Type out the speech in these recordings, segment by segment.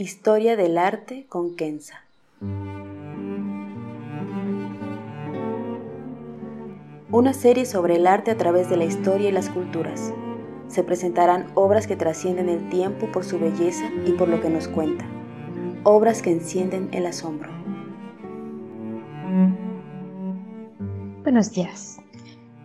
Historia del arte con Kenza. Una serie sobre el arte a través de la historia y las culturas. Se presentarán obras que trascienden el tiempo por su belleza y por lo que nos cuenta. Obras que encienden el asombro. Buenos días.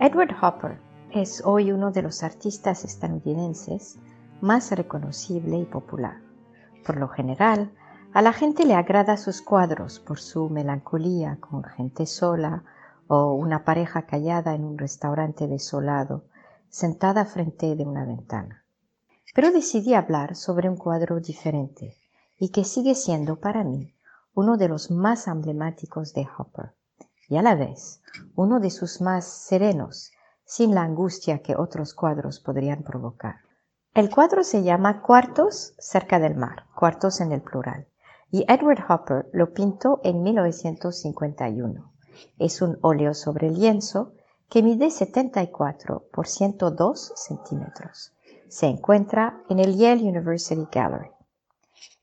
Edward Hopper es hoy uno de los artistas estadounidenses más reconocible y popular. Por lo general, a la gente le agrada sus cuadros por su melancolía con gente sola o una pareja callada en un restaurante desolado, sentada frente de una ventana. Pero decidí hablar sobre un cuadro diferente y que sigue siendo para mí uno de los más emblemáticos de Hopper y a la vez uno de sus más serenos, sin la angustia que otros cuadros podrían provocar. El cuadro se llama Cuartos cerca del mar, cuartos en el plural, y Edward Hopper lo pintó en 1951. Es un óleo sobre lienzo que mide 74 por 102 centímetros. Se encuentra en el Yale University Gallery.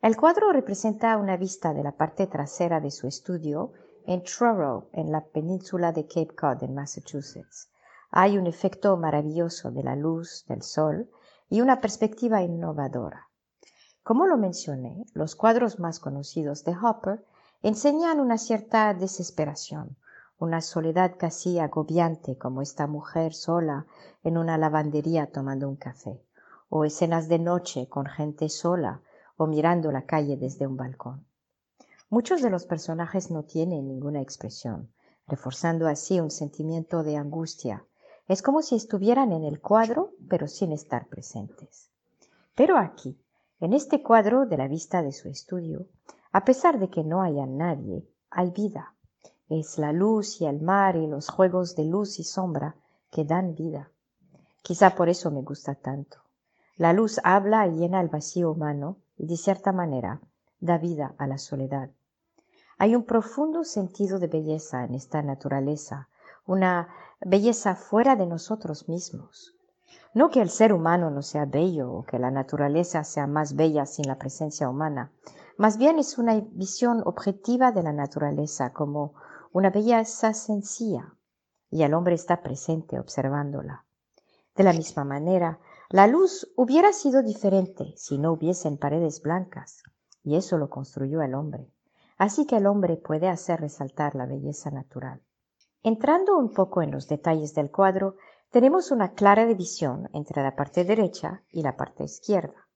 El cuadro representa una vista de la parte trasera de su estudio en Truro, en la península de Cape Cod, en Massachusetts. Hay un efecto maravilloso de la luz, del sol, y una perspectiva innovadora. Como lo mencioné, los cuadros más conocidos de Hopper enseñan una cierta desesperación, una soledad casi agobiante como esta mujer sola en una lavandería tomando un café, o escenas de noche con gente sola o mirando la calle desde un balcón. Muchos de los personajes no tienen ninguna expresión, reforzando así un sentimiento de angustia, es como si estuvieran en el cuadro, pero sin estar presentes. Pero aquí, en este cuadro de la vista de su estudio, a pesar de que no haya nadie, hay vida. Es la luz y el mar y los juegos de luz y sombra que dan vida. Quizá por eso me gusta tanto. La luz habla y llena el vacío humano y de cierta manera da vida a la soledad. Hay un profundo sentido de belleza en esta naturaleza, una belleza fuera de nosotros mismos. No que el ser humano no sea bello o que la naturaleza sea más bella sin la presencia humana, más bien es una visión objetiva de la naturaleza como una belleza sencilla y el hombre está presente observándola. De la misma manera, la luz hubiera sido diferente si no hubiesen paredes blancas, y eso lo construyó el hombre. Así que el hombre puede hacer resaltar la belleza natural. Entrando un poco en los detalles del cuadro, tenemos una clara división entre la parte derecha y la parte izquierda.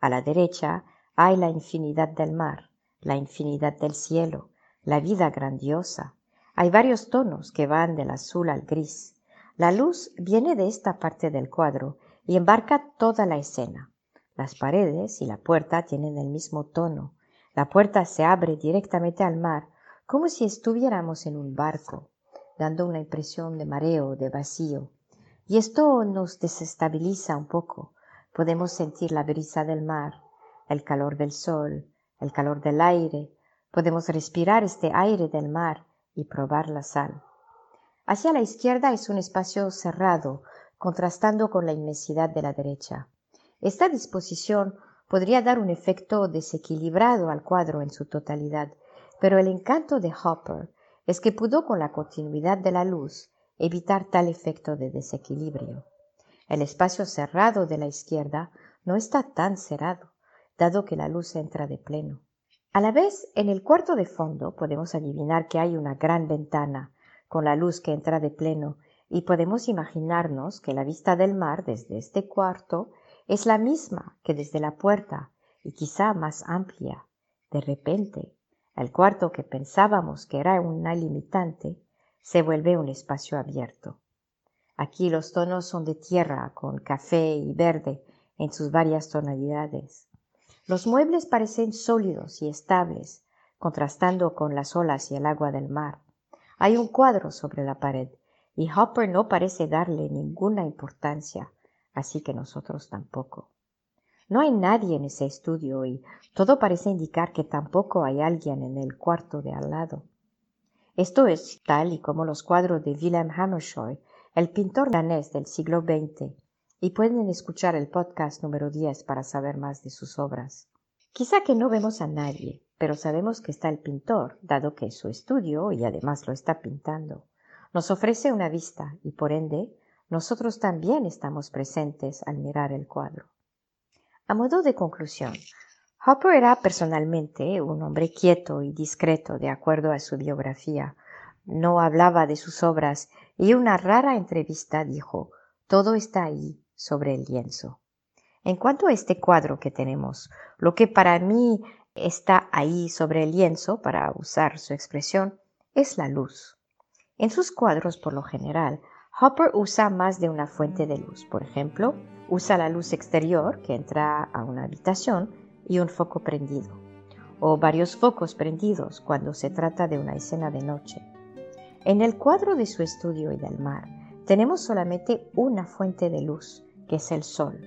A la derecha hay la infinidad del mar, la infinidad del cielo, la vida grandiosa. Hay varios tonos que van del azul al gris. La luz viene de esta parte del cuadro y embarca toda la escena. Las paredes y la puerta tienen el mismo tono. La puerta se abre directamente al mar, como si estuviéramos en un barco dando una impresión de mareo, de vacío. Y esto nos desestabiliza un poco. Podemos sentir la brisa del mar, el calor del sol, el calor del aire. Podemos respirar este aire del mar y probar la sal. Hacia la izquierda es un espacio cerrado, contrastando con la inmensidad de la derecha. Esta disposición podría dar un efecto desequilibrado al cuadro en su totalidad, pero el encanto de Hopper es que pudo con la continuidad de la luz evitar tal efecto de desequilibrio. El espacio cerrado de la izquierda no está tan cerrado, dado que la luz entra de pleno. A la vez, en el cuarto de fondo podemos adivinar que hay una gran ventana con la luz que entra de pleno y podemos imaginarnos que la vista del mar desde este cuarto es la misma que desde la puerta y quizá más amplia. De repente, el cuarto que pensábamos que era una limitante se vuelve un espacio abierto. Aquí los tonos son de tierra con café y verde en sus varias tonalidades. Los muebles parecen sólidos y estables, contrastando con las olas y el agua del mar. Hay un cuadro sobre la pared y Hopper no parece darle ninguna importancia, así que nosotros tampoco. No hay nadie en ese estudio y todo parece indicar que tampoco hay alguien en el cuarto de al lado. Esto es tal y como los cuadros de Wilhelm Hammershøi, el pintor danés del siglo XX, y pueden escuchar el podcast número 10 para saber más de sus obras. Quizá que no vemos a nadie, pero sabemos que está el pintor, dado que es su estudio y además lo está pintando. Nos ofrece una vista y por ende nosotros también estamos presentes al mirar el cuadro. A modo de conclusión, Hopper era personalmente un hombre quieto y discreto de acuerdo a su biografía. No hablaba de sus obras y una rara entrevista dijo, todo está ahí sobre el lienzo. En cuanto a este cuadro que tenemos, lo que para mí está ahí sobre el lienzo, para usar su expresión, es la luz. En sus cuadros, por lo general, Hopper usa más de una fuente de luz. Por ejemplo, usa la luz exterior que entra a una habitación y un foco prendido, o varios focos prendidos cuando se trata de una escena de noche. En el cuadro de su estudio y del mar, tenemos solamente una fuente de luz, que es el sol,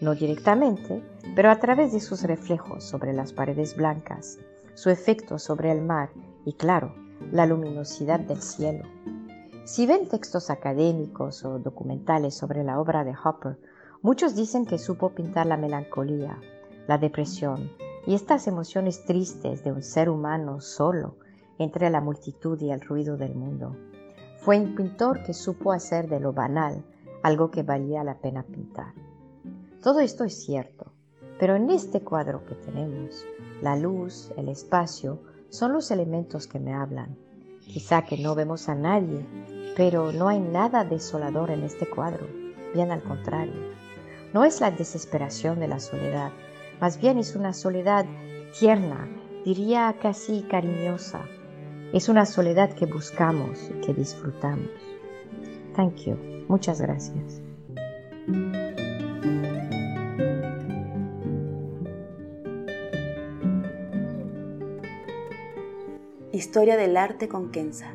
no directamente, pero a través de sus reflejos sobre las paredes blancas, su efecto sobre el mar y, claro, la luminosidad del cielo. Si ven textos académicos o documentales sobre la obra de Hopper, muchos dicen que supo pintar la melancolía, la depresión y estas emociones tristes de un ser humano solo entre la multitud y el ruido del mundo. Fue un pintor que supo hacer de lo banal algo que valía la pena pintar. Todo esto es cierto, pero en este cuadro que tenemos, la luz, el espacio, son los elementos que me hablan. Quizá que no vemos a nadie, pero no hay nada desolador en este cuadro, bien al contrario. No es la desesperación de la soledad, más bien es una soledad tierna, diría casi cariñosa. Es una soledad que buscamos y que disfrutamos. Thank you. Muchas gracias. Historia del arte con Kenza.